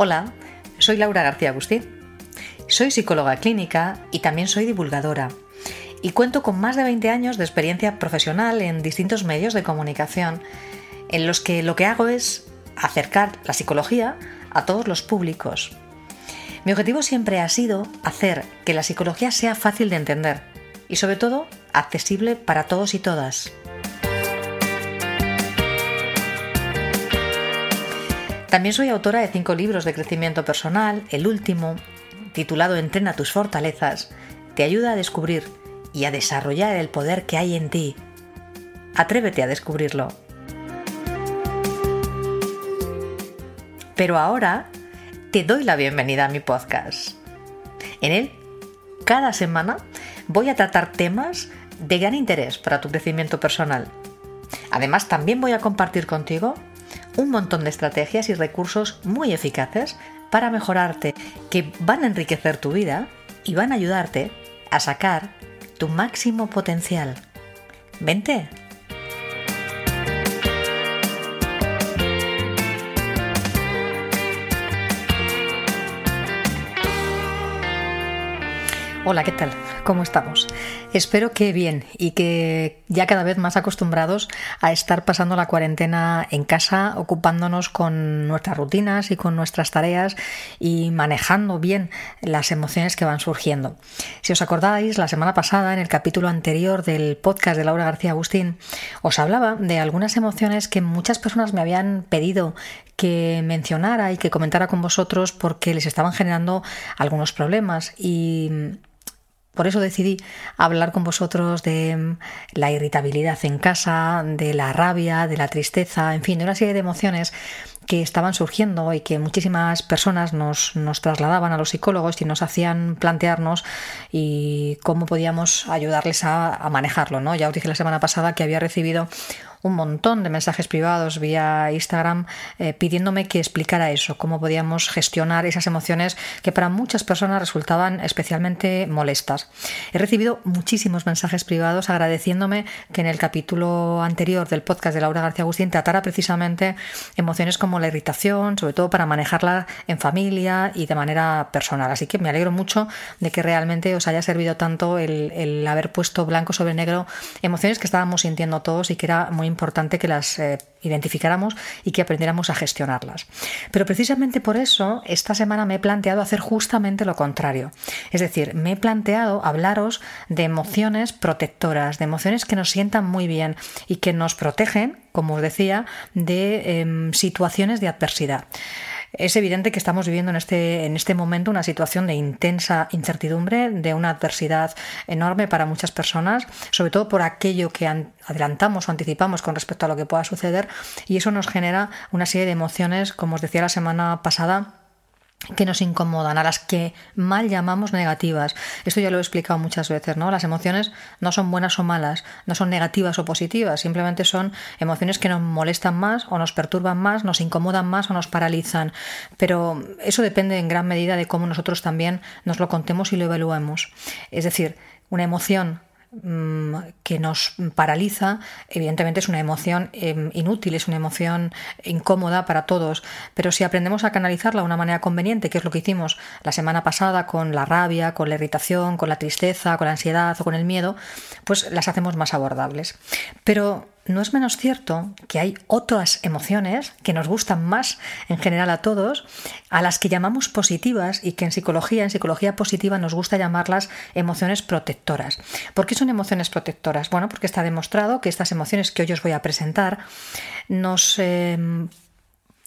Hola, soy Laura García Agustín. Soy psicóloga clínica y también soy divulgadora. Y cuento con más de 20 años de experiencia profesional en distintos medios de comunicación, en los que lo que hago es acercar la psicología a todos los públicos. Mi objetivo siempre ha sido hacer que la psicología sea fácil de entender y sobre todo accesible para todos y todas. También soy autora de cinco libros de crecimiento personal. El último, titulado Entrena tus fortalezas, te ayuda a descubrir y a desarrollar el poder que hay en ti. Atrévete a descubrirlo. Pero ahora te doy la bienvenida a mi podcast. En él, cada semana, voy a tratar temas de gran interés para tu crecimiento personal. Además, también voy a compartir contigo un montón de estrategias y recursos muy eficaces para mejorarte, que van a enriquecer tu vida y van a ayudarte a sacar tu máximo potencial. Vente. Hola, ¿qué tal? ¿Cómo estamos? Espero que bien y que ya cada vez más acostumbrados a estar pasando la cuarentena en casa, ocupándonos con nuestras rutinas y con nuestras tareas y manejando bien las emociones que van surgiendo. Si os acordáis, la semana pasada, en el capítulo anterior del podcast de Laura García Agustín, os hablaba de algunas emociones que muchas personas me habían pedido que mencionara y que comentara con vosotros porque les estaban generando algunos problemas y por eso decidí hablar con vosotros de mm, la irritabilidad en casa, de la rabia, de la tristeza, en fin, de una serie de emociones que estaban surgiendo y que muchísimas personas nos, trasladaban a los psicólogos y nos hacían plantearnos y cómo podíamos ayudarles a, a manejarlo. ¿no? Ya os dije la semana pasada que había recibido un montón de mensajes privados vía Instagram eh, pidiéndome que explicara eso, cómo podíamos gestionar esas emociones que para muchas personas resultaban especialmente molestas. He recibido muchísimos mensajes privados agradeciéndome que en el capítulo anterior del podcast de Laura García Agustín tratara precisamente emociones como la irritación, sobre todo para manejarla en familia y de manera personal. Así que me alegro mucho de que realmente os haya servido tanto el, el haber puesto blanco sobre negro emociones que estábamos sintiendo todos y que era muy importante que las eh, identificáramos y que aprendiéramos a gestionarlas. Pero precisamente por eso esta semana me he planteado hacer justamente lo contrario. Es decir, me he planteado hablaros de emociones protectoras, de emociones que nos sientan muy bien y que nos protegen, como os decía, de em, situaciones de adversidad. Es evidente que estamos viviendo en este, en este momento una situación de intensa incertidumbre, de una adversidad enorme para muchas personas, sobre todo por aquello que adelantamos o anticipamos con respecto a lo que pueda suceder, y eso nos genera una serie de emociones, como os decía la semana pasada, que nos incomodan, a las que mal llamamos negativas. Esto ya lo he explicado muchas veces, ¿no? Las emociones no son buenas o malas, no son negativas o positivas, simplemente son emociones que nos molestan más o nos perturban más, nos incomodan más o nos paralizan. Pero eso depende en gran medida de cómo nosotros también nos lo contemos y lo evaluemos. Es decir, una emoción que nos paraliza, evidentemente es una emoción em, inútil, es una emoción incómoda para todos, pero si aprendemos a canalizarla de una manera conveniente, que es lo que hicimos la semana pasada con la rabia, con la irritación, con la tristeza, con la ansiedad o con el miedo, pues las hacemos más abordables. Pero no es menos cierto que hay otras emociones que nos gustan más en general a todos, a las que llamamos positivas y que en psicología, en psicología positiva, nos gusta llamarlas emociones protectoras. ¿Por qué son emociones protectoras? Bueno, porque está demostrado que estas emociones que hoy os voy a presentar nos em,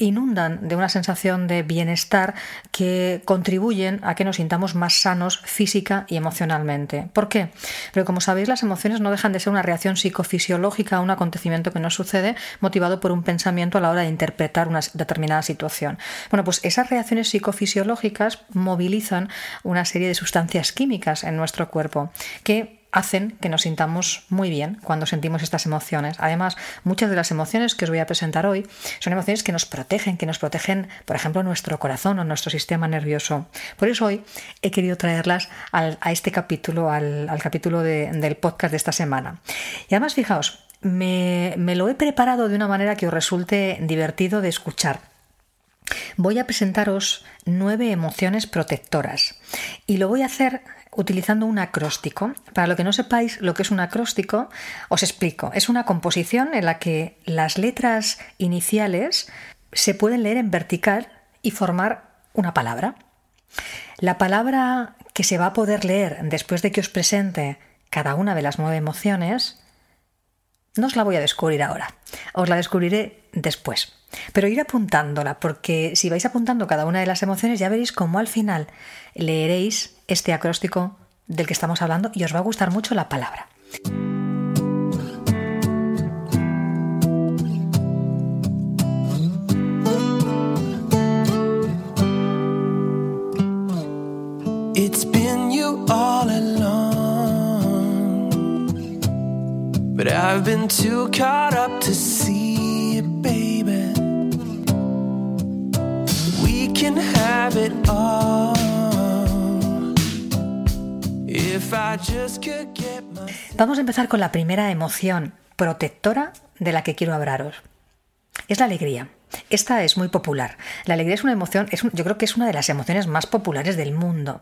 inundan de una sensación de bienestar que contribuyen a que nos sintamos más sanos física y emocionalmente. ¿Por qué? Porque como sabéis, las emociones no dejan de ser una reacción psicofisiológica a un acontecimiento que nos sucede motivado por un pensamiento a la hora de interpretar una determinada situación. Bueno, pues esas reacciones psicofisiológicas movilizan una serie de sustancias químicas en nuestro cuerpo que hacen que nos sintamos muy bien cuando sentimos estas emociones. Además, muchas de las emociones que os voy a presentar hoy son emociones que nos protegen, que nos protegen, por ejemplo, nuestro corazón o nuestro sistema nervioso. Por eso hoy he querido traerlas a este capítulo, al, capítulo del podcast de esta semana. Y además, fijaos, me, me lo he preparado de una manera que os resulte divertido de escuchar. voy a presentaros nueve emociones protectoras y lo voy a hacer utilizando un acróstico. Para lo que no sepáis lo que es un acróstico, os explico. Es una composición en la que las letras iniciales se pueden leer en vertical y formar una palabra. La palabra que se va a poder leer después de que os presente cada una de las nueve emociones, no os la voy a descubrir ahora, os la descubriré después. Pero ir apuntándola, porque si vais apuntando cada una de las emociones ya veréis cómo al final leeréis este acróstico del que estamos hablando y os va a gustar mucho la palabra. It's been you all along, but I've been too caught up to see it, baby. We can have it all. Vamos a empezar con la primera emoción protectora de la que quiero hablaros. Es la alegría. Esta es muy popular. La alegría es una emoción, yo creo que es una de las emociones más populares del mundo.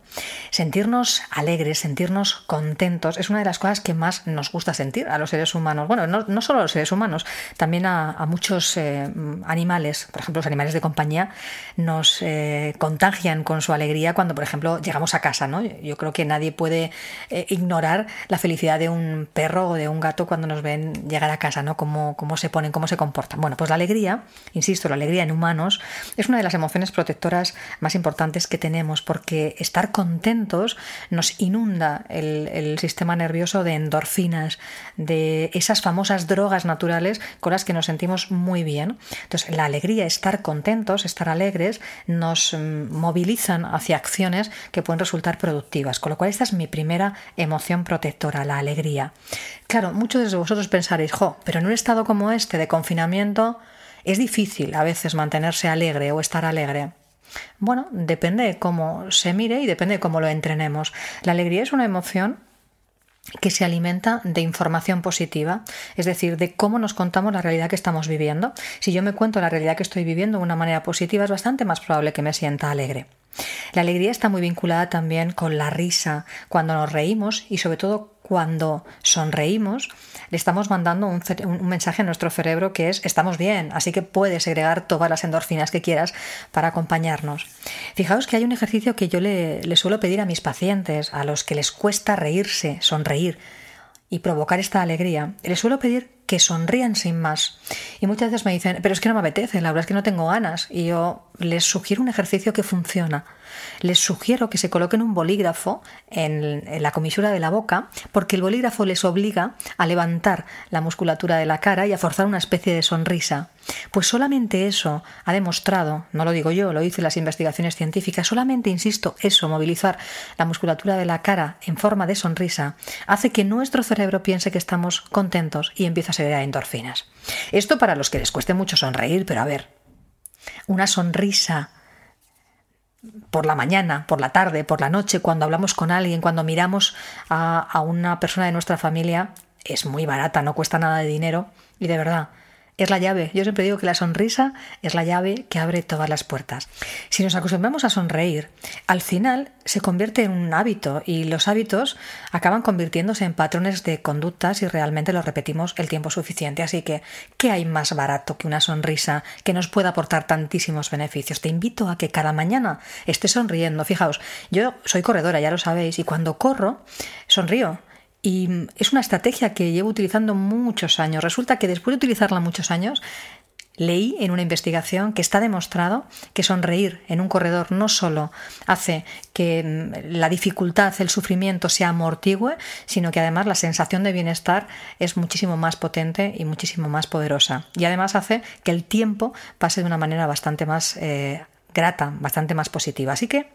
Sentirnos alegres, sentirnos contentos, es una de las cosas que más nos gusta sentir a los seres humanos. Bueno, no, solo a los seres humanos, también a, muchos eh, animales. Por ejemplo, los animales de compañía nos eh, contagian con su alegría cuando, por ejemplo, llegamos a casa. ¿no? Yo creo que nadie puede eh, ignorar la felicidad de un perro o de un gato cuando nos ven llegar a casa, ¿no? Cómo, cómo se ponen, cómo se comportan. Bueno, pues la alegría, insisto, la alegría en humanos, es una de las emociones protectoras más importantes que tenemos porque estar contentos nos inunda el, sistema nervioso de endorfinas, de esas famosas drogas naturales con las que nos sentimos muy bien. Entonces, la alegría, estar contentos, estar alegres, nos mm, movilizan hacia acciones que pueden resultar productivas. Con lo cual, esta es mi primera emoción protectora, la alegría. Claro, muchos de vosotros pensaréis, jo, pero en un estado como este de confinamiento, es difícil a veces mantenerse alegre o estar alegre. Bueno, depende de cómo se mire y depende de cómo lo entrenemos. La alegría es una emoción que se alimenta de información positiva, es decir, de cómo nos contamos la realidad que estamos viviendo. Si yo me cuento la realidad que estoy viviendo de una manera positiva, es bastante más probable que me sienta alegre. La alegría está muy vinculada también con la risa, cuando nos reímos y sobre todo cuando sonreímos, le estamos mandando un, mensaje a nuestro cerebro que es estamos bien, así que puedes segregar todas las endorfinas que quieras para acompañarnos. Fijaos que hay un ejercicio que yo le, le suelo pedir a mis pacientes, a los que les cuesta reírse, sonreír y provocar esta alegría, les suelo pedir que sonrían sin más. Y muchas veces me dicen, pero es que no me apetece, la verdad es que no tengo ganas. Y yo les sugiero un ejercicio que funciona. Les sugiero que se coloquen un bolígrafo en, la comisura de la boca, porque el bolígrafo les obliga a levantar la musculatura de la cara y a forzar una especie de sonrisa. Pues solamente eso ha demostrado, no lo digo yo, lo dicen las investigaciones científicas, solamente, insisto, eso, movilizar la musculatura de la cara en forma de sonrisa, hace que nuestro cerebro piense que estamos contentos y empieza a ser endorfinas. Esto para los que les cueste mucho sonreír, pero a ver, una sonrisa por la mañana, por la tarde, por la noche, cuando hablamos con alguien, cuando miramos a una persona de nuestra familia, es muy barata, no cuesta nada de dinero y de verdad es la llave. Yo siempre digo que la sonrisa es la llave que abre todas las puertas. Si nos acostumbramos a sonreír, al final se convierte en un hábito y los hábitos acaban convirtiéndose en patrones de conducta si realmente los repetimos el tiempo suficiente. Así que, ¿qué hay más barato que una sonrisa que nos pueda aportar tantísimos beneficios? Te invito a que cada mañana estés sonriendo. Fijaos, yo soy corredora, ya lo sabéis, y cuando corro, sonrío y es una estrategia que llevo utilizando muchos años. Resulta que después de utilizarla muchos años, leí en una investigación que está demostrado que sonreír en un corredor no solo hace que mm, la dificultad, el sufrimiento se amortigüe, sino que además la sensación de bienestar es muchísimo más potente y muchísimo más poderosa. Y además hace que el tiempo pase de una manera bastante más eh, grata, bastante más positiva. Así que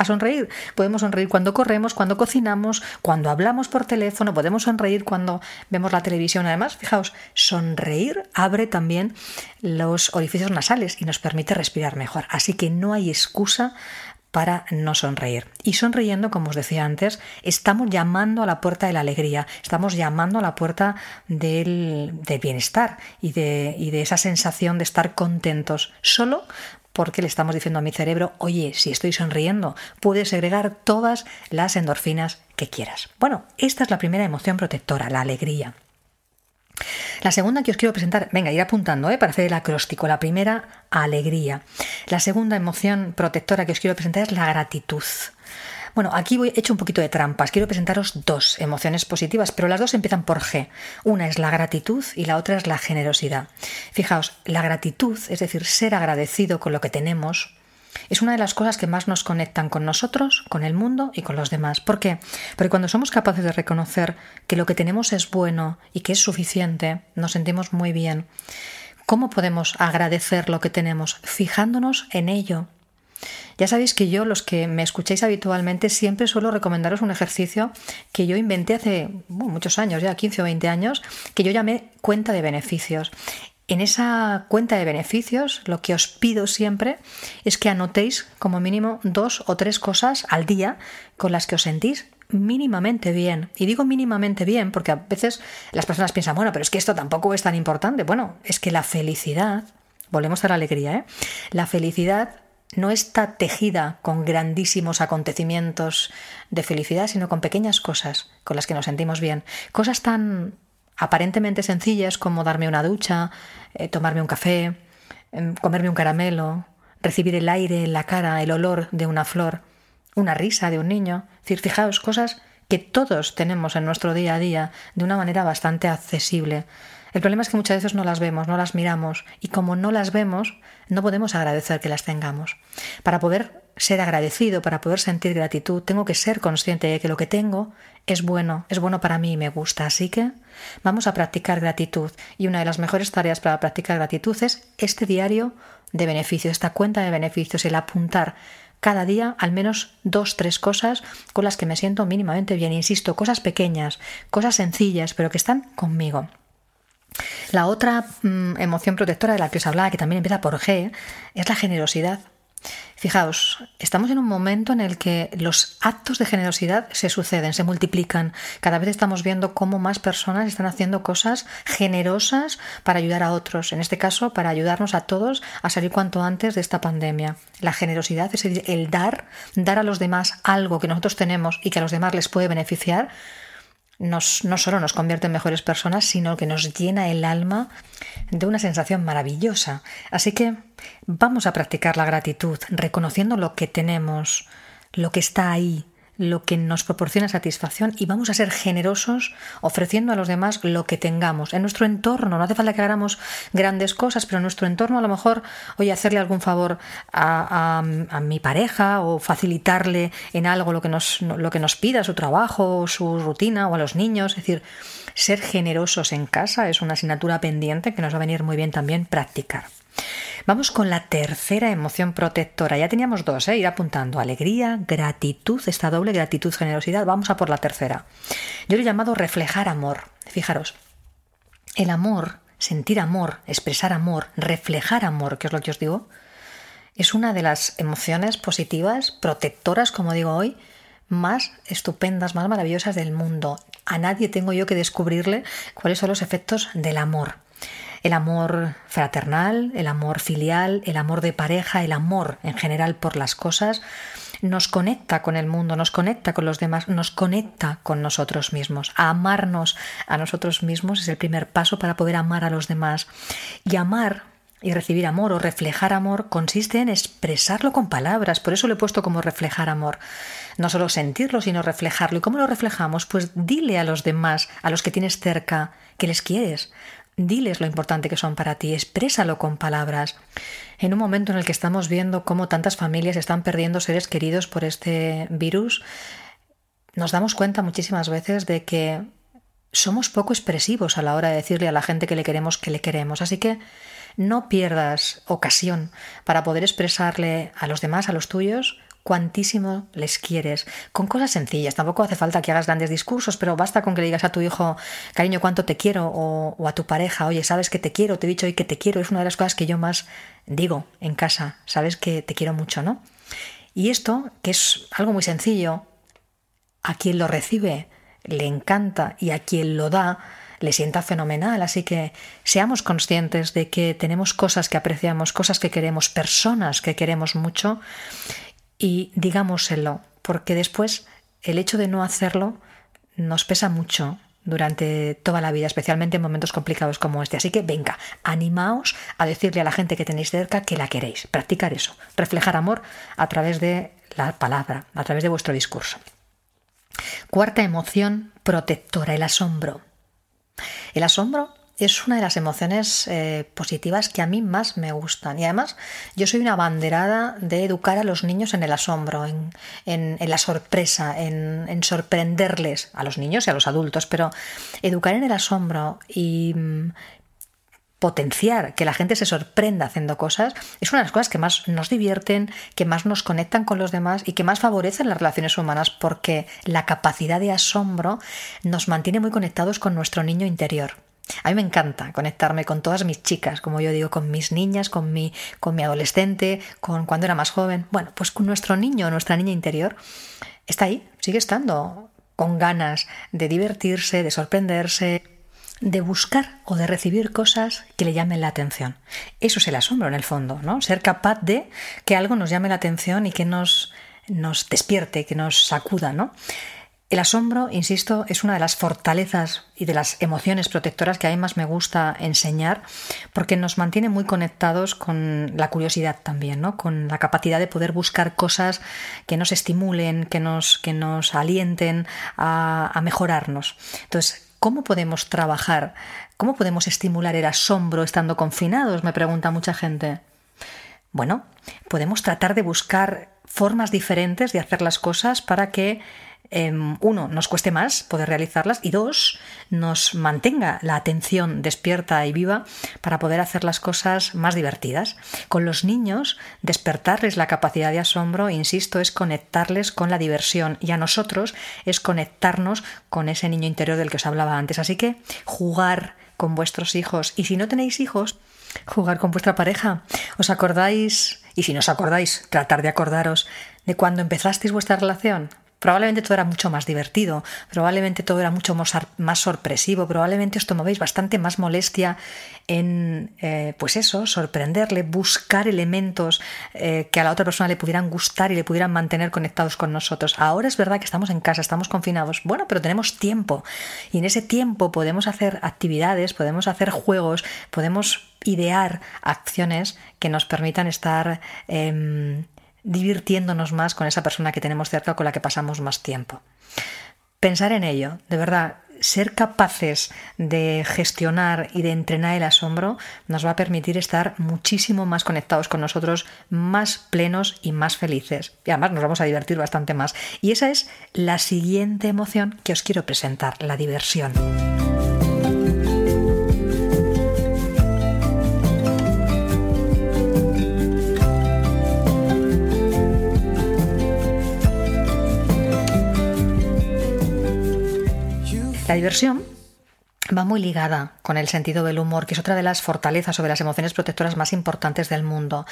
a sonreír. Podemos sonreír cuando corremos, cuando cocinamos, cuando hablamos por teléfono, podemos sonreír cuando vemos la televisión. Además, fijaos, sonreír abre también los orificios nasales y nos permite respirar mejor. Así que no hay excusa para no sonreír. Y sonriendo, como os decía antes, estamos llamando a la puerta de la alegría, estamos llamando a la puerta del, bienestar y de, y de esa sensación de estar contentos. Solo porque le estamos diciendo a mi cerebro, oye, si estoy sonriendo, puedes segregar todas las endorfinas que quieras. Bueno, esta es la primera emoción protectora, la alegría. La segunda que os quiero presentar, venga, ir apuntando ¿eh? para hacer el acróstico. La primera, alegría. La segunda emoción protectora que os quiero presentar es la gratitud. Bueno, aquí voy hecho un poquito de trampas. Quiero presentaros dos emociones positivas, pero las dos empiezan por G. Una es la gratitud y la otra es la generosidad. Fijaos, la gratitud, es decir, ser agradecido con lo que tenemos, es una de las cosas que más nos conectan con nosotros, con el mundo y con los demás. ¿Por qué? Porque cuando somos capaces de reconocer que lo que tenemos es bueno y que es suficiente, nos sentimos muy bien. ¿Cómo podemos agradecer lo que tenemos? Fijándonos en ello, ya sabéis que yo, los que me escucháis habitualmente, siempre suelo recomendaros un ejercicio que yo inventé hace muchos años, ya 15 o 20 años, que yo llamé cuenta de beneficios. En esa cuenta de beneficios, lo que os pido siempre es que anotéis como mínimo dos o tres cosas al día con las que os sentís mínimamente bien. Y digo mínimamente bien porque a veces las personas piensan, bueno, pero es que esto tampoco es tan importante. Bueno, es que la felicidad, volvemos a la alegría, ¿eh? La felicidad no está tejida con grandísimos acontecimientos de felicidad, sino con pequeñas cosas con las que nos sentimos bien. Cosas tan aparentemente sencillas como darme una ducha, eh, tomarme un café, em, comerme un caramelo, recibir el aire en la cara, el olor de una flor, una risa de un niño. Es decir, fijaos, cosas que todos tenemos en nuestro día a día de una manera bastante accesible. El problema es que muchas veces no las vemos, no las miramos y como no las vemos, no podemos agradecer que las tengamos. Para poder ser agradecido, para poder sentir gratitud, tengo que ser consciente de que lo que tengo es bueno, es bueno para mí y me gusta. Así que vamos a practicar gratitud y una de las mejores tareas para practicar gratitud es este diario de beneficios, esta cuenta de beneficios, el apuntar cada día al menos dos, tres cosas con las que me siento mínimamente bien. Insisto, cosas pequeñas, cosas sencillas, pero que están conmigo. La otra mm, emoción protectora de la que os hablaba, que también empieza por G, es la generosidad. Fijaos, estamos en un momento en el que los actos de generosidad se suceden, se multiplican. Cada vez estamos viendo cómo más personas están haciendo cosas generosas para ayudar a otros, en este caso para ayudarnos a todos a salir cuanto antes de esta pandemia. La generosidad es el dar, dar a los demás algo que nosotros tenemos y que a los demás les puede beneficiar, nos, no solo nos convierte en mejores personas, sino que nos llena el alma de una sensación maravillosa. Así que vamos a practicar la gratitud, reconociendo lo que tenemos, lo que está ahí, lo que nos proporciona satisfacción y vamos a ser generosos ofreciendo a los demás lo que tengamos. En nuestro entorno, no hace falta que hagamos grandes cosas, pero en nuestro entorno a lo mejor, oye, hacerle algún favor a, mi pareja o facilitarle en algo lo que, nos, lo que nos pida, su trabajo, su rutina o a los niños. Es decir, ser generosos en casa es una asignatura pendiente que nos va a venir muy bien también practicar. Vamos con la tercera emoción protectora. Ya teníamos dos, ¿eh? ir apuntando. Alegría, gratitud, esta doble gratitud, generosidad. Vamos a por la tercera. Yo lo he llamado reflejar amor. Fijaros, el amor, sentir amor, expresar amor, reflejar amor, que es lo que os digo, es una de las emociones positivas, protectoras, como digo hoy, más estupendas, más maravillosas del mundo. A nadie tengo yo que descubrirle cuáles son los efectos del amor el amor fraternal, el amor filial, el amor de pareja, el amor en general por las cosas, nos conecta con el mundo, nos conecta con los demás, nos conecta con nosotros mismos. amarnos a nosotros mismos es el primer paso para poder amar a los demás. Y amar y recibir amor o reflejar amor consiste en expresarlo con palabras, por eso lo he puesto como reflejar amor. No solo sentirlo, sino reflejarlo. ¿Y cómo lo reflejamos? Pues dile a los demás, a los que tienes cerca, que les quieres, Diles lo importante que son para ti, exprésalo con palabras. En un momento en el que estamos viendo cómo tantas familias están perdiendo seres queridos por este virus, nos damos cuenta muchísimas veces de que somos poco expresivos a la hora de decirle a la gente que le queremos que le queremos. Así que no pierdas ocasión para poder expresarle a los demás, a los tuyos, cuantísimo les quieres, con cosas sencillas. Tampoco hace falta que hagas grandes discursos, pero basta con que le digas a tu hijo, cariño, cuánto te quiero, o, a tu pareja, oye, sabes que te quiero, te he dicho hoy que te quiero, es una de las cosas que yo más digo en casa, sabes que te quiero mucho, ¿no? Y esto, que es algo muy sencillo, a quien lo recibe le encanta y a quien lo da le sienta fenomenal. Así que seamos conscientes de que tenemos cosas que apreciamos, cosas que queremos, personas que queremos mucho y digámoselo, porque después el hecho de no hacerlo nos pesa mucho durante toda la vida, especialmente en momentos complicados como este. Así que venga, animaos a decirle a la gente que tenéis cerca que la queréis. Practicar eso, reflejar amor a través de la palabra, a través de vuestro discurso. Cuarta emoción protectora, el asombro. El asombro es una de las emociones eh, positivas que a mí más me gustan. Y además, yo soy una banderada de educar a los niños en el asombro, en, la sorpresa, en, sorprenderles a los niños y a los adultos, pero educar en el asombro y mm, potenciar que la gente se sorprenda haciendo cosas es una de las cosas que más nos divierten, que más nos conectan con los demás y que más favorecen las relaciones humanas porque la capacidad de asombro nos mantiene muy conectados con nuestro niño interior. A mí me encanta conectarme con todas mis chicas, como yo digo, con mis niñas, con mi, con mi adolescente, con cuando era más joven. Bueno, pues con nuestro niño, nuestra niña interior, está ahí, sigue estando con ganas de divertirse, de sorprenderse, de buscar o de recibir cosas que le llamen la atención. Eso es el asombro en el fondo, ¿no? Ser capaz de que algo nos llame la atención y que nos, nos despierte, que nos sacuda, ¿no? El asombro, insisto, es una de las fortalezas y de las emociones protectoras que a mí más me gusta enseñar porque nos mantiene muy conectados con la curiosidad también, ¿no? con la capacidad de poder buscar cosas que nos estimulen, que nos, que nos alienten a, a mejorarnos. Entonces, ¿cómo podemos trabajar? ¿Cómo podemos estimular el asombro estando confinados? Me pregunta mucha gente. Bueno, podemos tratar de buscar formas diferentes de hacer las cosas para que Em, uno, nos cueste más poder realizarlas y dos, nos mantenga la atención despierta y viva para poder hacer las cosas más divertidas. Con los niños, despertarles la capacidad de asombro, insisto, es conectarles con la diversión y a nosotros es conectarnos con ese niño interior del que os hablaba antes. Así que jugar con vuestros hijos y si no tenéis hijos, jugar con vuestra pareja. ¿Os acordáis? Y si no os acordáis, tratar de acordaros de cuando empezasteis vuestra relación. Probablemente todo era mucho más divertido, probablemente todo era mucho más sorpresivo, probablemente os tomáis bastante más molestia en, eh, pues eso, sorprenderle, buscar elementos eh, que a la otra persona le pudieran gustar y le pudieran mantener conectados con nosotros. Ahora es verdad que estamos en casa, estamos confinados, bueno, pero tenemos tiempo y en ese tiempo podemos hacer actividades, podemos hacer juegos, podemos idear acciones que nos permitan estar... Em, divirtiéndonos más con esa persona que tenemos cerca con la que pasamos más tiempo. Pensar en ello, de verdad, ser capaces de gestionar y de entrenar el asombro nos va a permitir estar muchísimo más conectados con nosotros, más plenos y más felices. Y además nos vamos a divertir bastante más. Y esa es la siguiente emoción que os quiero presentar, la diversión. La diversión va muy ligada con el sentido del humor, que es otra de las fortalezas o de las emociones protectoras más importantes del mundo.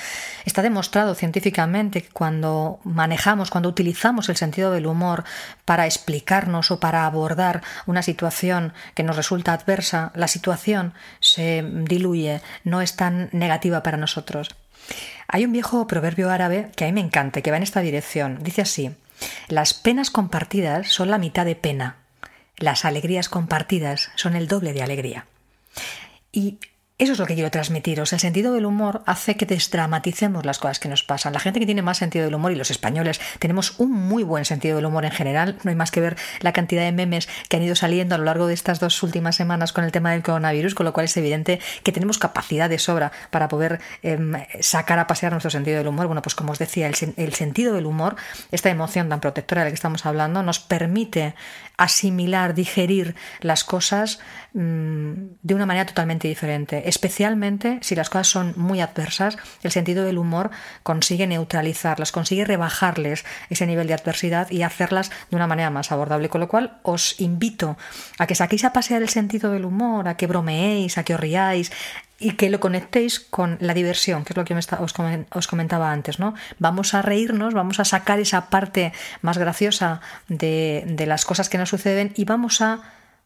Está demostrado científicamente que cuando manejamos, cuando utilizamos el sentido del humor para explicarnos o para abordar una situación que nos resulta adversa, la situación se diluye, no es tan negativa para nosotros. Hay un viejo proverbio árabe que a mí me encanta, que va en esta dirección. Dice así, las penas compartidas son la mitad de pena las alegrías compartidas son el doble de alegría. Eso es lo que quiero transmitiros. El sentido del humor hace que desdramaticemos las cosas que nos pasan. La gente que tiene más sentido del humor y los españoles tenemos un muy buen sentido del humor en general. No hay más que ver la cantidad de memes que han ido saliendo a lo largo de estas dos últimas semanas con el tema del coronavirus, con lo cual es evidente que tenemos capacidad de sobra para poder em, sacar a pasear nuestro sentido del humor. Bueno, pues como os decía, el, el sentido del humor, esta emoción tan protectora de la que estamos hablando, nos permite asimilar, digerir las cosas de una manera totalmente diferente. Especialmente si las cosas son muy adversas, el sentido del humor consigue neutralizarlas, consigue rebajarles ese nivel de adversidad y hacerlas de una manera más abordable. Con lo cual os invito a que saquéis a pasear el sentido del humor, a que bromeéis, a que os riáis, y que lo conectéis con la diversión, que es lo que os comentaba antes, ¿no? Vamos a reírnos, vamos a sacar esa parte más graciosa de, de las cosas que nos suceden y vamos a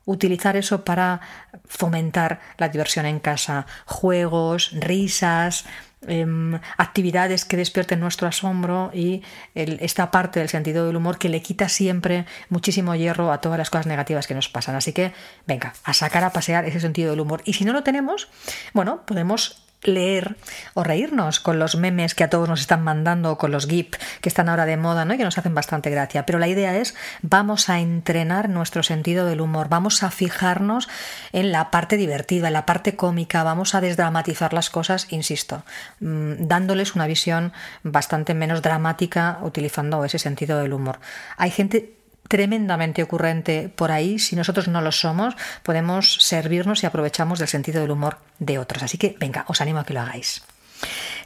utilizar eso para fomentar la diversión en casa, juegos, risas, em, actividades que despierten nuestro asombro y esta parte del sentido del humor que le quita siempre muchísimo hierro a todas las cosas negativas que nos pasan. Así que venga, a sacar a pasear ese sentido del humor. Y si no lo tenemos, bueno, podemos leer o reírnos con los memes que a todos nos están mandando, con los GIF que están ahora de moda ¿no? y que nos hacen bastante gracia. Pero la idea es, vamos a entrenar nuestro sentido del humor, vamos a fijarnos en la parte divertida, en la parte cómica, vamos a desdramatizar las cosas, insisto, mm, dándoles una visión bastante menos dramática utilizando ese sentido del humor. Hay gente tremendamente ocurrente por ahí, si nosotros no lo somos, podemos servirnos y aprovechamos del sentido del humor de otros. Así que venga, os animo a que lo hagáis.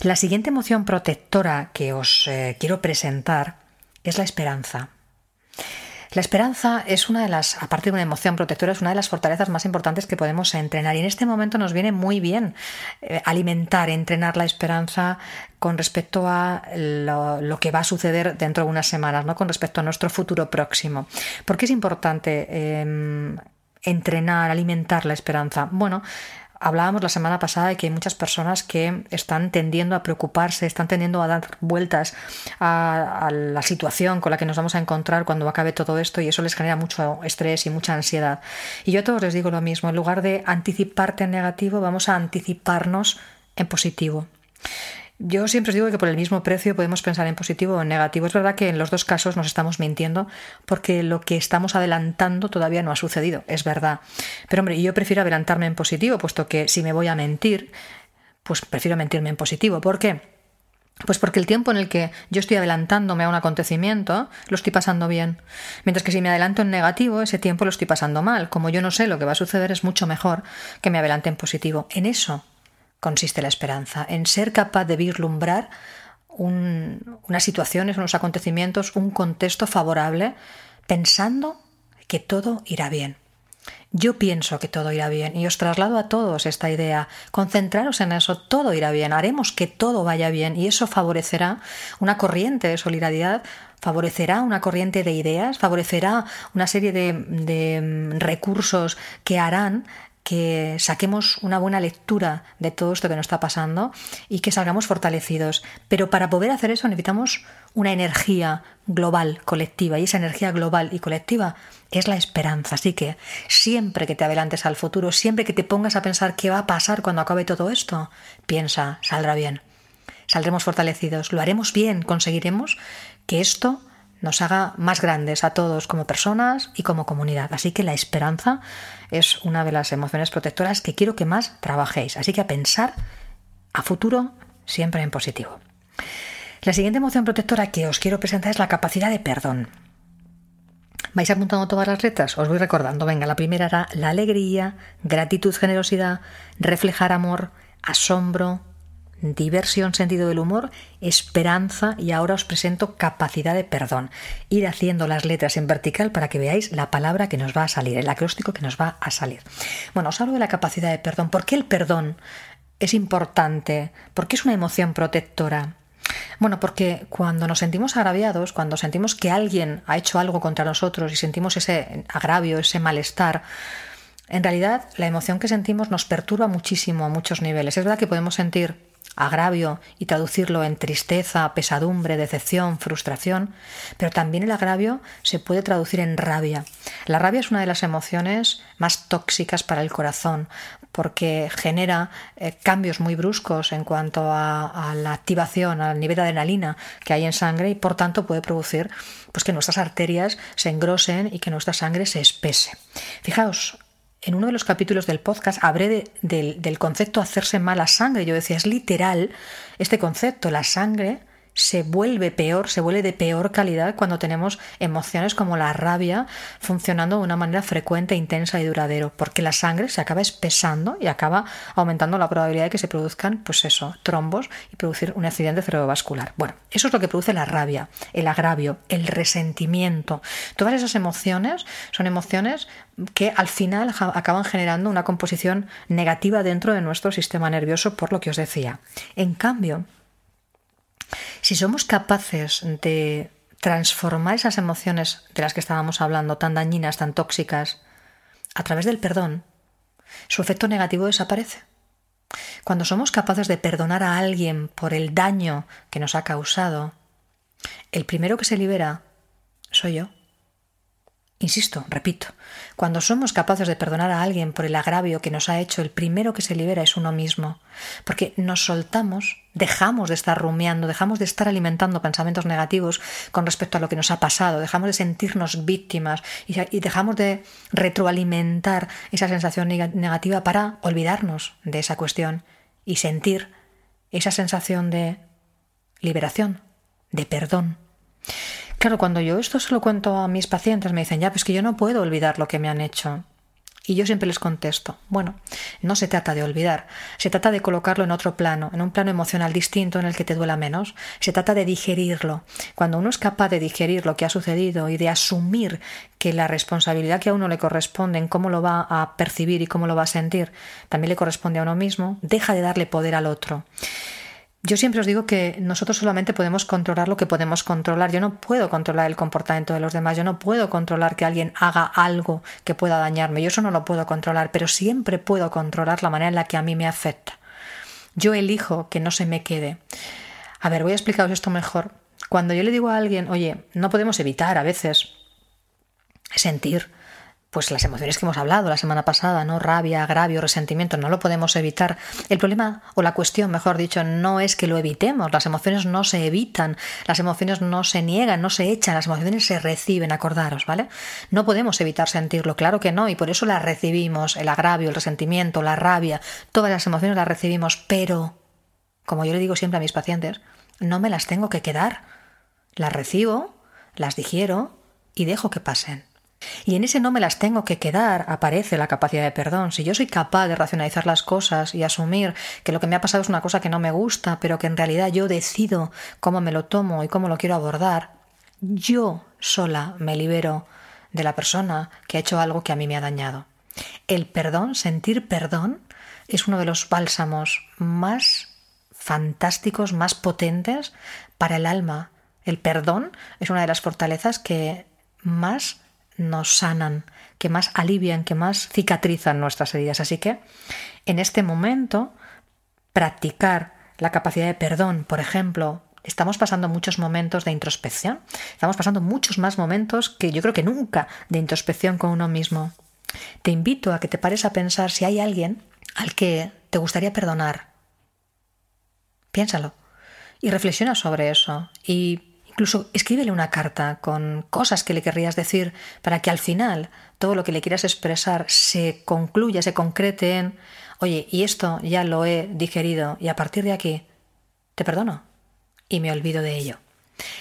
La siguiente emoción protectora que os eh, quiero presentar es la esperanza. La esperanza es una de las, aparte de una emoción protectora, es una de las fortalezas más importantes que podemos entrenar. Y en este momento nos viene muy bien eh, alimentar, entrenar la esperanza con respecto a lo, que va a suceder dentro de unas semanas, ¿no? con respecto a nuestro futuro próximo. ¿Por qué es importante em, entrenar, alimentar la esperanza? Bueno, Hablábamos la semana pasada de que hay muchas personas que están tendiendo a preocuparse, están tendiendo a dar vueltas a, la situación con la que nos vamos a encontrar cuando acabe todo esto y eso les genera mucho estrés y mucha ansiedad. Y yo a todos les digo lo mismo, en lugar de anticiparte en negativo, vamos a anticiparnos en positivo. Yo siempre os digo que por el mismo precio podemos pensar en positivo o en negativo. Es verdad que en los dos casos nos estamos mintiendo porque lo que estamos adelantando todavía no ha sucedido, es verdad. Pero hombre, yo prefiero adelantarme en positivo, puesto que si me voy a mentir, pues prefiero mentirme en positivo. ¿Por qué? Pues porque el tiempo en el que yo estoy adelantándome a un acontecimiento lo estoy pasando bien. Mientras que si me adelanto en negativo, ese tiempo lo estoy pasando mal. Como yo no sé lo que va a suceder, es mucho mejor que me adelante en positivo. En eso consiste la esperanza, en ser capaz de vislumbrar unas situaciones, unos acontecimientos, un contexto favorable, pensando que todo irá bien. Yo pienso que todo irá bien y os traslado a todos esta idea. Concentraros en eso, todo irá bien, haremos que todo vaya bien y eso favorecerá una corriente de solidaridad, favorecerá una corriente de ideas, favorecerá una serie de, de recursos que harán que saquemos una buena lectura de todo esto que nos está pasando y que salgamos fortalecidos. Pero para poder hacer eso necesitamos una energía global, colectiva, y esa energía global y colectiva es la esperanza. Así que siempre que te adelantes al futuro, siempre que te pongas a pensar qué va a pasar cuando acabe todo esto, piensa, saldrá bien. Saldremos fortalecidos, lo haremos bien, conseguiremos que esto nos haga más grandes a todos como personas y como comunidad. Así que la esperanza es una de las emociones protectoras que quiero que más trabajéis. Así que a pensar a futuro siempre en positivo. La siguiente emoción protectora que os quiero presentar es la capacidad de perdón. ¿Vais apuntando todas las letras? Os voy recordando. Venga, la primera era la alegría, gratitud, generosidad, reflejar amor, asombro, diversión, sentido del humor, esperanza y ahora os presento capacidad de perdón. Ir haciendo las letras en vertical para que veáis la palabra que nos va a salir, el acróstico que nos va a salir. Bueno, os hablo de la capacidad de perdón. ¿Por qué el perdón es importante? ¿Por qué es una emoción protectora? Bueno, porque cuando nos sentimos agraviados, cuando sentimos que alguien ha hecho algo contra nosotros y sentimos ese agravio, ese malestar, en realidad la emoción que sentimos nos perturba muchísimo a muchos niveles. Es verdad que podemos sentir agravio y traducirlo en tristeza, pesadumbre, decepción, frustración, pero también el agravio se puede traducir en rabia. La rabia es una de las emociones más tóxicas para el corazón porque genera eh, cambios muy bruscos en cuanto a, la activación, al nivel de adrenalina que hay en sangre y por tanto puede producir pues, que nuestras arterias se engrosen y que nuestra sangre se espese. Fijaos, en uno de los capítulos del podcast hablé del concepto hacerse mala sangre. Yo decía, es literal este concepto, la sangre se vuelve peor, se vuelve de peor calidad cuando tenemos emociones como la rabia funcionando de una manera frecuente, intensa y duradero, porque la sangre se acaba espesando y acaba aumentando la probabilidad de que se produzcan, pues eso, trombos y producir un accidente cerebrovascular. Bueno, eso es lo que produce la rabia, el agravio, el resentimiento. Todas esas emociones son emociones que al final acaban generando una composición negativa dentro de nuestro sistema nervioso, por lo que os decía. En cambio, si somos capaces de transformar esas emociones de las que estábamos hablando, tan dañinas, tan tóxicas, a través del perdón, su efecto negativo desaparece. Cuando somos capaces de perdonar a alguien por el daño que nos ha causado, el primero que se libera soy yo. Insisto, repito, cuando somos capaces de perdonar a alguien por el agravio que nos ha hecho, el primero que se libera es uno mismo, porque nos soltamos, dejamos de estar rumiando, dejamos de estar alimentando pensamientos negativos con respecto a lo que nos ha pasado, dejamos de sentirnos víctimas y, dejamos de retroalimentar esa sensación negativa para olvidarnos de esa cuestión y sentir esa sensación de liberación, de perdón. Claro, cuando yo esto se lo cuento a mis pacientes, me dicen, ya, pues que yo no puedo olvidar lo que me han hecho. Y yo siempre les contesto, bueno, no se trata de olvidar, se trata de colocarlo en otro plano, en un plano emocional distinto en el que te duela menos, se trata de digerirlo. Cuando uno es capaz de digerir lo que ha sucedido y de asumir que la responsabilidad que a uno le corresponde en cómo lo va a percibir y cómo lo va a sentir, también le corresponde a uno mismo, deja de darle poder al otro. Yo siempre os digo que nosotros solamente podemos controlar lo que podemos controlar. Yo no puedo controlar el comportamiento de los demás, yo no puedo controlar que alguien haga algo que pueda dañarme, yo eso no lo puedo controlar, pero siempre puedo controlar la manera en la que a mí me afecta. Yo elijo que no se me quede. A ver, voy a explicaros esto mejor. Cuando yo le digo a alguien, oye, no podemos evitar a veces sentir pues las emociones que hemos hablado la semana pasada, ¿no? Rabia, agravio, resentimiento, no lo podemos evitar. El problema, o la cuestión, mejor dicho, no es que lo evitemos. Las emociones no se evitan, las emociones no se niegan, no se echan, las emociones se reciben, acordaros, ¿vale? No podemos evitar sentirlo, claro que no, y por eso las recibimos, el agravio, el resentimiento, la rabia, todas las emociones las recibimos, pero, como yo le digo siempre a mis pacientes, no me las tengo que quedar. Las recibo, las digiero y dejo que pasen. Y en ese no me las tengo que quedar aparece la capacidad de perdón. Si yo soy capaz de racionalizar las cosas y asumir que lo que me ha pasado es una cosa que no me gusta, pero que en realidad yo decido cómo me lo tomo y cómo lo quiero abordar, yo sola me libero de la persona que ha hecho algo que a mí me ha dañado. El perdón, sentir perdón, es uno de los bálsamos más fantásticos, más potentes para el alma. El perdón es una de las fortalezas que más nos sanan, que más alivian, que más cicatrizan nuestras heridas. Así que en este momento, practicar la capacidad de perdón, por ejemplo, estamos pasando muchos momentos de introspección, estamos pasando muchos más momentos que yo creo que nunca de introspección con uno mismo. Te invito a que te pares a pensar si hay alguien al que te gustaría perdonar. Piénsalo y reflexiona sobre eso y Incluso escríbele una carta con cosas que le querrías decir para que al final todo lo que le quieras expresar se concluya, se concrete en, oye, y esto ya lo he digerido y a partir de aquí te perdono y me olvido de ello.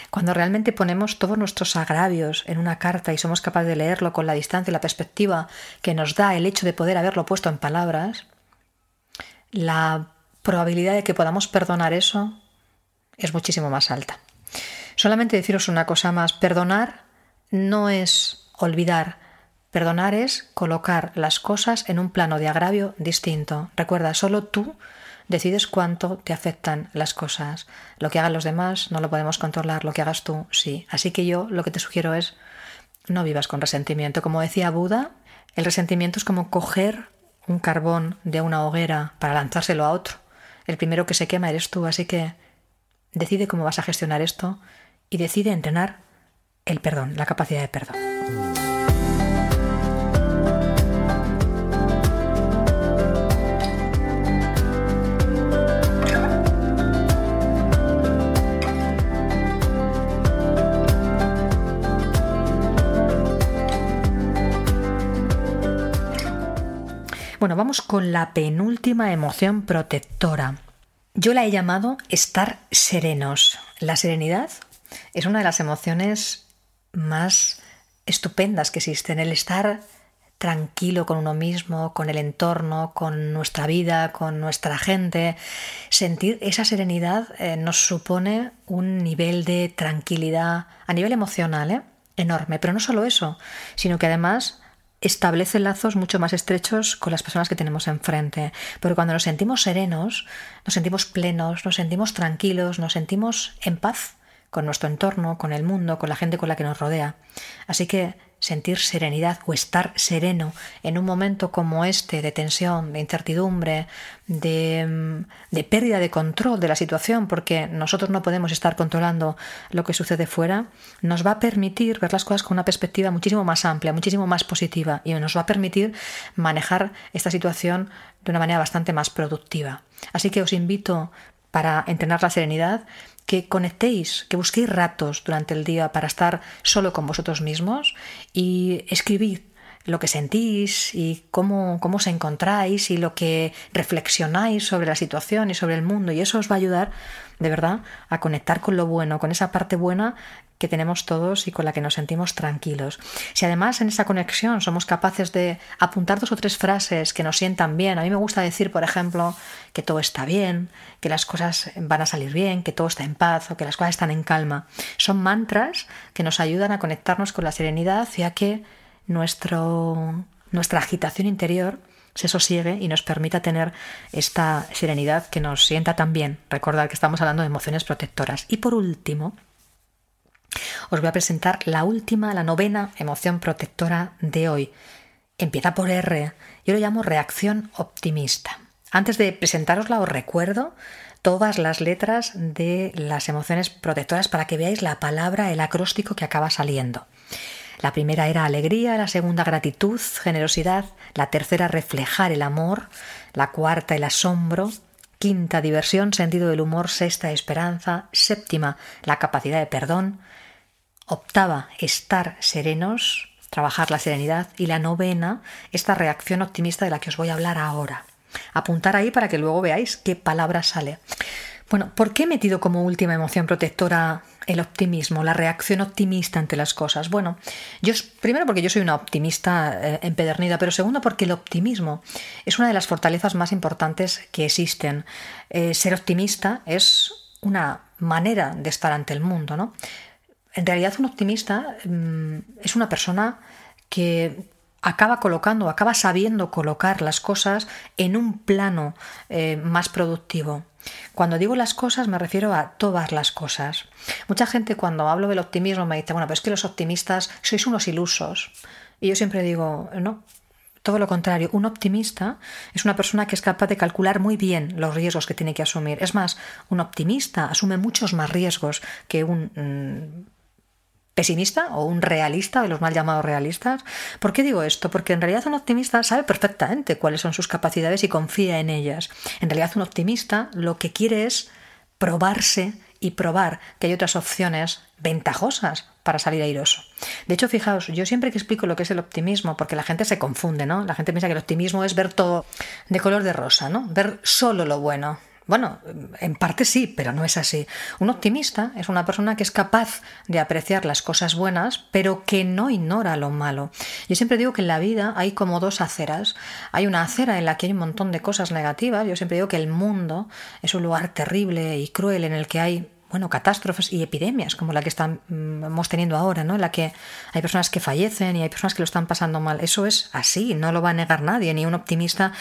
Cuando realmente ponemos todos nuestros agravios en una carta y somos capaces de leerlo con la distancia y la perspectiva que nos da el hecho de poder haberlo puesto en palabras, la probabilidad de que podamos perdonar eso es muchísimo más alta. Solamente deciros una cosa más, perdonar no es olvidar, perdonar es colocar las cosas en un plano de agravio distinto. Recuerda, solo tú decides cuánto te afectan las cosas. Lo que hagan los demás no lo podemos controlar, lo que hagas tú sí. Así que yo lo que te sugiero es no vivas con resentimiento. Como decía Buda, el resentimiento es como coger un carbón de una hoguera para lanzárselo a otro. El primero que se quema eres tú, así que decide cómo vas a gestionar esto y decide entrenar el perdón, la capacidad de perdón. Bueno, vamos con la penúltima emoción protectora. Yo la he llamado estar serenos. La serenidad es una de las emociones más estupendas que existen, el estar tranquilo con uno mismo, con el entorno, con nuestra vida, con nuestra gente. Sentir esa serenidad eh, nos supone un nivel de tranquilidad a nivel emocional ¿eh? enorme, pero no solo eso, sino que además establece lazos mucho más estrechos con las personas que tenemos enfrente. Porque cuando nos sentimos serenos, nos sentimos plenos, nos sentimos tranquilos, nos sentimos en paz con nuestro entorno, con el mundo, con la gente con la que nos rodea. Así que sentir serenidad o estar sereno en un momento como este de tensión, de incertidumbre, de, de, pérdida de control de la situación, porque nosotros no podemos estar controlando lo que sucede fuera, nos va a permitir ver las cosas con una perspectiva muchísimo más amplia, muchísimo más positiva y nos va a permitir manejar esta situación de una manera bastante más productiva. Así que os invito para entrenar la serenidad que conectéis, que busquéis ratos durante el día para estar solo con vosotros mismos y escribid lo que sentís y cómo, cómo os encontráis y lo que reflexionáis sobre la situación y sobre el mundo. Y eso os va a ayudar, de verdad, a conectar con lo bueno, con esa parte buena que tenemos todos y con la que nos sentimos tranquilos. Si además en esa conexión somos capaces de apuntar dos o tres frases que nos sientan bien, a mí me gusta decir, por ejemplo, que todo está bien, que las cosas van a salir bien, que todo está en paz o que las cosas están en calma. Son mantras que nos ayudan a conectarnos con la serenidad y a que nuestro, nuestra agitación interior se sosiegue y nos permita tener esta serenidad que nos sienta tan bien. Recordad que estamos hablando de emociones protectoras. Y por último, os voy a presentar la última, la novena emoción protectora de hoy. Empieza por R. Yo lo llamo reacción optimista. Antes de presentarosla os recuerdo todas las letras de las emociones protectoras para que veáis la palabra, el acróstico que acaba saliendo. La primera era alegría, la segunda gratitud, generosidad, la tercera reflejar el amor, la cuarta el asombro, quinta diversión, sentido del humor, sexta esperanza, séptima la capacidad de perdón, octava estar serenos, trabajar la serenidad y la novena esta reacción optimista de la que os voy a hablar ahora. Apuntar ahí para que luego veáis qué palabra sale. Bueno, ¿por qué he metido como última emoción protectora el optimismo, la reacción optimista ante las cosas? Bueno, yo primero porque yo soy una optimista eh, empedernida, pero segundo porque el optimismo es una de las fortalezas más importantes que existen. Eh, ser optimista es una manera de estar ante el mundo, ¿no? En realidad un optimista mm, es una persona que acaba colocando, acaba sabiendo colocar las cosas en un plano eh, más productivo. Cuando digo las cosas me refiero a todas las cosas. Mucha gente cuando hablo del optimismo me dice, bueno, pero es que los optimistas sois unos ilusos. Y yo siempre digo, no, todo lo contrario, un optimista es una persona que es capaz de calcular muy bien los riesgos que tiene que asumir. Es más, un optimista asume muchos más riesgos que un mm, pesimista o un realista, de los mal llamados realistas. ¿Por qué digo esto? Porque en realidad un optimista sabe perfectamente cuáles son sus capacidades y confía en ellas. En realidad un optimista lo que quiere es probarse y probar que hay otras opciones ventajosas para salir airoso. De hecho, fijaos, yo siempre que explico lo que es el optimismo, porque la gente se confunde, ¿no? La gente piensa que el optimismo es ver todo de color de rosa, ¿no? Ver solo lo bueno. Bueno, en parte sí, pero no es así. Un optimista es una persona que es capaz de apreciar las cosas buenas, pero que no ignora lo malo. Yo siempre digo que en la vida hay como dos aceras. Hay una acera en la que hay un montón de cosas negativas. Yo siempre digo que el mundo es un lugar terrible y cruel en el que hay bueno, catástrofes y epidemias como la que estamos teniendo ahora, ¿no? En la que hay personas que fallecen y hay personas que lo están pasando mal. Eso es así, no lo va a negar nadie, ni un optimista,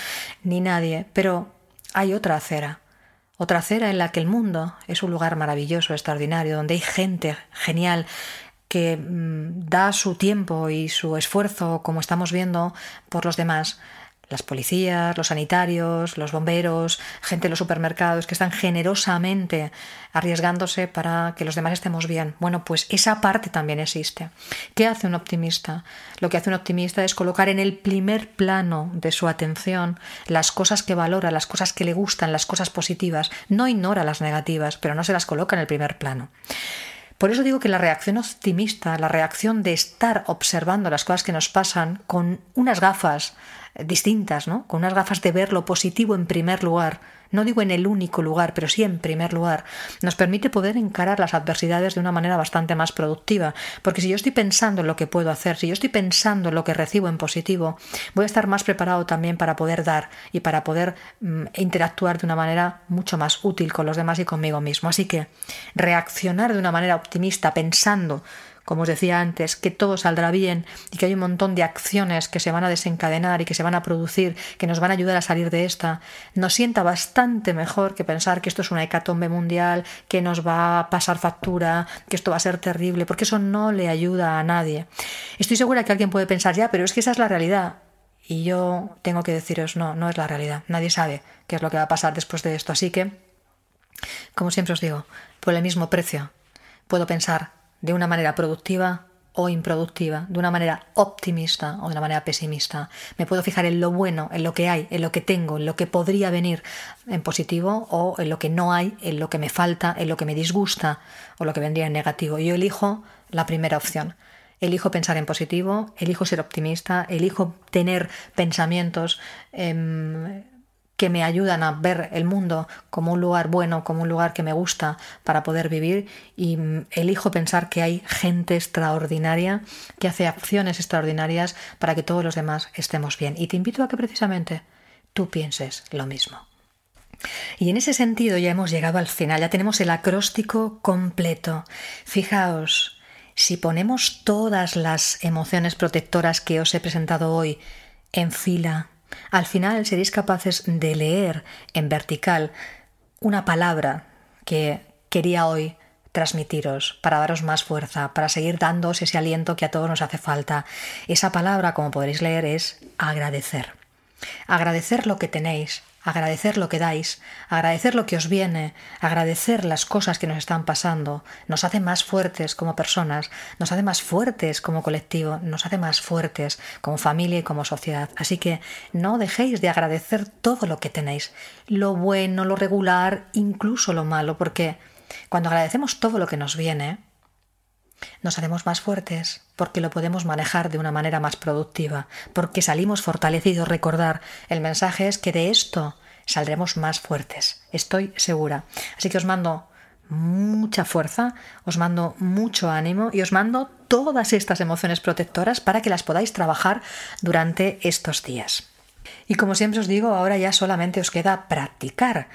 ni nadie. Pero hay otra acera otra acera en la que el mundo es un lugar maravilloso, extraordinario, donde hay gente genial que mm, da su tiempo y su esfuerzo, como estamos viendo, por los demás las policías, los sanitarios, los bomberos, gente en los supermercados que están generosamente arriesgándose para que los demás estemos bien. Bueno, pues esa parte también existe. ¿Qué hace un optimista? Lo que hace un optimista es colocar en el primer plano de su atención las cosas que valora, las cosas que le gustan, las cosas positivas. No ignora las negativas, pero no se las coloca en el primer plano. Por eso digo que la reacción optimista, la reacción de estar observando las cosas que nos pasan con unas gafas distintas, ¿no? Con unas gafas de ver lo positivo en primer lugar, no digo en el único lugar, pero sí en primer lugar, nos permite poder encarar las adversidades de una manera bastante más productiva. Porque si yo estoy pensando en lo que puedo hacer, si yo estoy pensando en lo que recibo en positivo, voy a estar más preparado también para poder dar y para poder mm, interactuar de una manera mucho más útil con los demás y conmigo mismo. Así que reaccionar de una manera optimista pensando como os decía antes, que todo saldrá bien y que hay un montón de acciones que se van a desencadenar y que se van a producir, que nos van a ayudar a salir de esta, nos sienta bastante mejor que pensar que esto es una hecatombe mundial, que nos va a pasar factura, que esto va a ser terrible, porque eso no le ayuda a nadie. Estoy segura que alguien puede pensar, ya, pero es que esa es la realidad. Y yo tengo que deciros, no, no es la realidad. Nadie sabe qué es lo que va a pasar después de esto. Así que, como siempre os digo, por el mismo precio, puedo pensar de una manera productiva o improductiva, de una manera optimista o de una manera pesimista. Me puedo fijar en lo bueno, en lo que hay, en lo que tengo, en lo que podría venir en positivo o en lo que no hay, en lo que me falta, en lo que me disgusta o lo que vendría en negativo. Yo elijo la primera opción. Elijo pensar en positivo, elijo ser optimista, elijo tener pensamientos em, que me ayudan a ver el mundo como un lugar bueno, como un lugar que me gusta para poder vivir y mm, elijo pensar que hay gente extraordinaria que hace acciones extraordinarias para que todos los demás estemos bien. Y te invito a que precisamente tú pienses lo mismo. Y en ese sentido ya hemos llegado al final, ya tenemos el acróstico completo. Fijaos, si ponemos todas las emociones protectoras que os he presentado hoy en fila, al final seréis capaces de leer en vertical una palabra que quería hoy transmitiros, para daros más fuerza, para seguir dándoos ese aliento que a todos nos hace falta. Esa palabra, como podréis leer, es agradecer. Agradecer lo que tenéis, agradecer lo que dais, agradecer lo que os viene, agradecer las cosas que nos están pasando, nos hace más fuertes como personas, nos hace más fuertes como colectivo, nos hace más fuertes como familia y como sociedad. Así que no dejéis de agradecer todo lo que tenéis, lo bueno, lo regular, incluso lo malo, porque cuando agradecemos todo lo que nos viene, nos haremos más fuertes porque lo podemos manejar de una manera más productiva, porque salimos fortalecidos. Recordar, el mensaje es que de esto saldremos más fuertes, estoy segura. Así que os mando mucha fuerza, os mando mucho ánimo y os mando todas estas emociones protectoras para que las podáis trabajar durante estos días. Y como siempre os digo, ahora ya solamente os queda practicar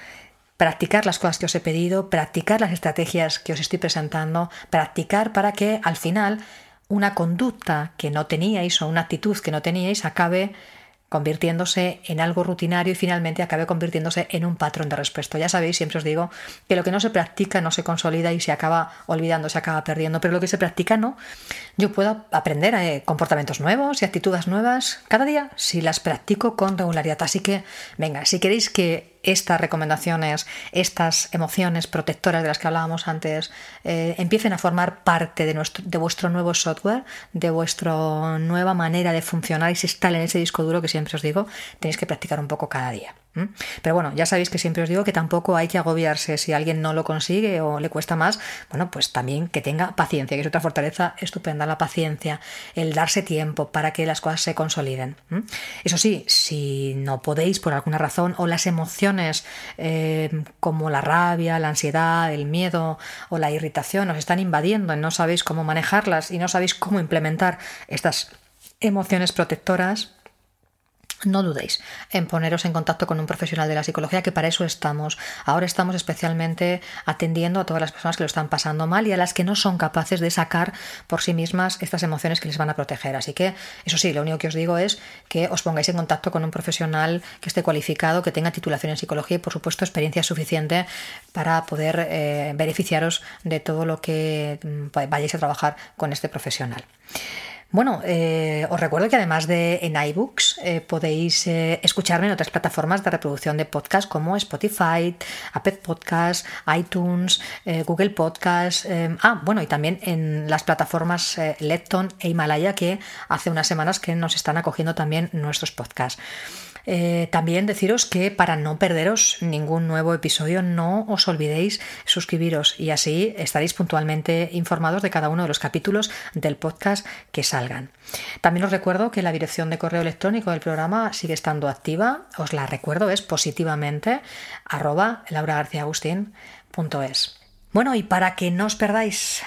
practicar las cosas que os he pedido, practicar las estrategias que os estoy presentando, practicar para que al final una conducta que no teníais o una actitud que no teníais acabe convirtiéndose en algo rutinario y finalmente acabe convirtiéndose en un patrón de respuesta. Ya sabéis, siempre os digo que lo que no se practica no se consolida y se acaba olvidando, se acaba perdiendo, pero lo que se practica no. Yo puedo aprender eh, comportamientos nuevos y actitudes nuevas cada día si las practico con regularidad. Así que, venga, si queréis que estas recomendaciones, estas emociones protectoras de las que hablábamos antes, eh, empiecen a formar parte de, nuestro, de vuestro nuevo software, de vuestra nueva manera de funcionar y se instalen en ese disco duro que siempre os digo, tenéis que practicar un poco cada día. Pero bueno, ya sabéis que siempre os digo que tampoco hay que agobiarse si alguien no lo consigue o le cuesta más, bueno, pues también que tenga paciencia, que es otra fortaleza estupenda, la paciencia, el darse tiempo para que las cosas se consoliden. Eso sí, si no podéis por alguna razón o las emociones eh, como la rabia, la ansiedad, el miedo o la irritación os están invadiendo y no sabéis cómo manejarlas y no sabéis cómo implementar estas emociones protectoras, no dudéis en poneros en contacto con un profesional de la psicología, que para eso estamos. Ahora estamos especialmente atendiendo a todas las personas que lo están pasando mal y a las que no son capaces de sacar por sí mismas estas emociones que les van a proteger. Así que, eso sí, lo único que os digo es que os pongáis en contacto con un profesional que esté cualificado, que tenga titulación en psicología y, por supuesto, experiencia suficiente para poder eh, beneficiaros de todo lo que mm, vayáis a trabajar con este profesional. Bueno, eh, os recuerdo que además de en iBooks eh, podéis eh, escucharme en otras plataformas de reproducción de podcast como Spotify, Apple Podcast, iTunes, Google Podcast. ah, bueno, y también en las plataformas Lepton e Himalaya que hace unas semanas que nos están acogiendo también nuestros podcasts. Eh, también deciros que para no perderos ningún nuevo episodio no os olvidéis suscribiros y así estaréis puntualmente informados de cada uno de los capítulos del podcast que salgan. También os recuerdo que la dirección de correo electrónico del programa sigue estando activa. Os la recuerdo, es positivamente arroba lauragarciaagustín.es. Bueno, y para que no os perdáis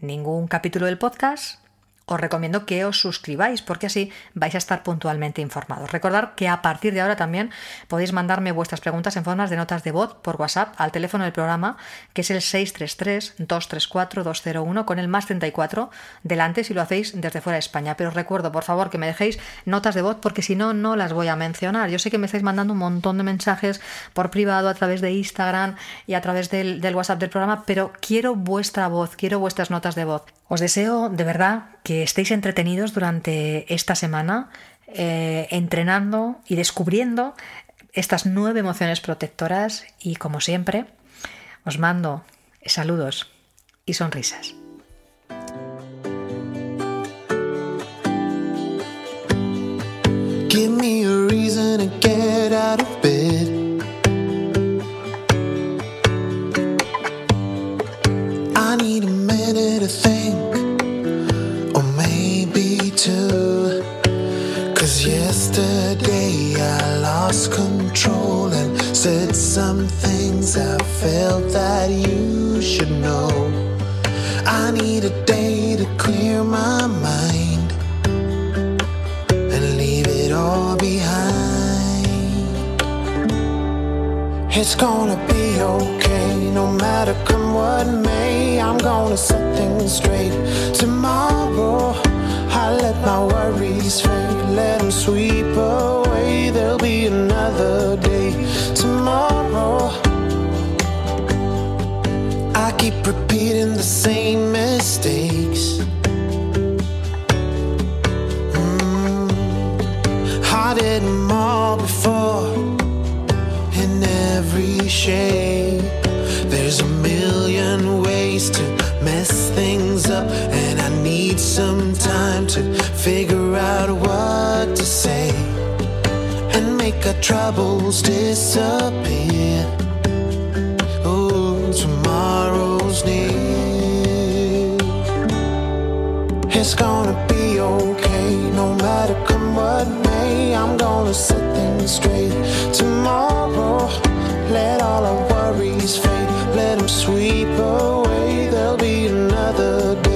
ningún capítulo del podcast, os recomiendo que os suscribáis porque así vais a estar puntualmente informados. Recordad que a partir de ahora también podéis mandarme vuestras preguntas en formas de notas de voz por WhatsApp al teléfono del programa que es el 633-234-201 con el más 34 delante si lo hacéis desde fuera de España. Pero os recuerdo, por favor, que me dejéis notas de voz porque si no, no las voy a mencionar. Yo sé que me estáis mandando un montón de mensajes por privado a través de Instagram y a través del, del WhatsApp del programa, pero quiero vuestra voz, quiero vuestras notas de voz. Os deseo de verdad que estéis entretenidos durante esta semana eh, entrenando y descubriendo estas nueve emociones protectoras y como siempre os mando saludos y sonrisas. Two. Cause yesterday I lost control and said some things I felt that you should know. I need a day to clear my mind and leave it all behind. It's gonna be okay, no matter come what may. I'm gonna set things straight tomorrow. I let my worries fade, let them sweep away. There'll be another day tomorrow. I keep repeating the same mistakes. Mm, I them all before in every shape. There's a million ways to mess things up, and I need some to figure out what to say and make our troubles disappear. Oh, tomorrow's near. It's gonna be okay, no matter come what may. I'm gonna set things straight tomorrow. Let all our worries fade, let them sweep away. There'll be another day.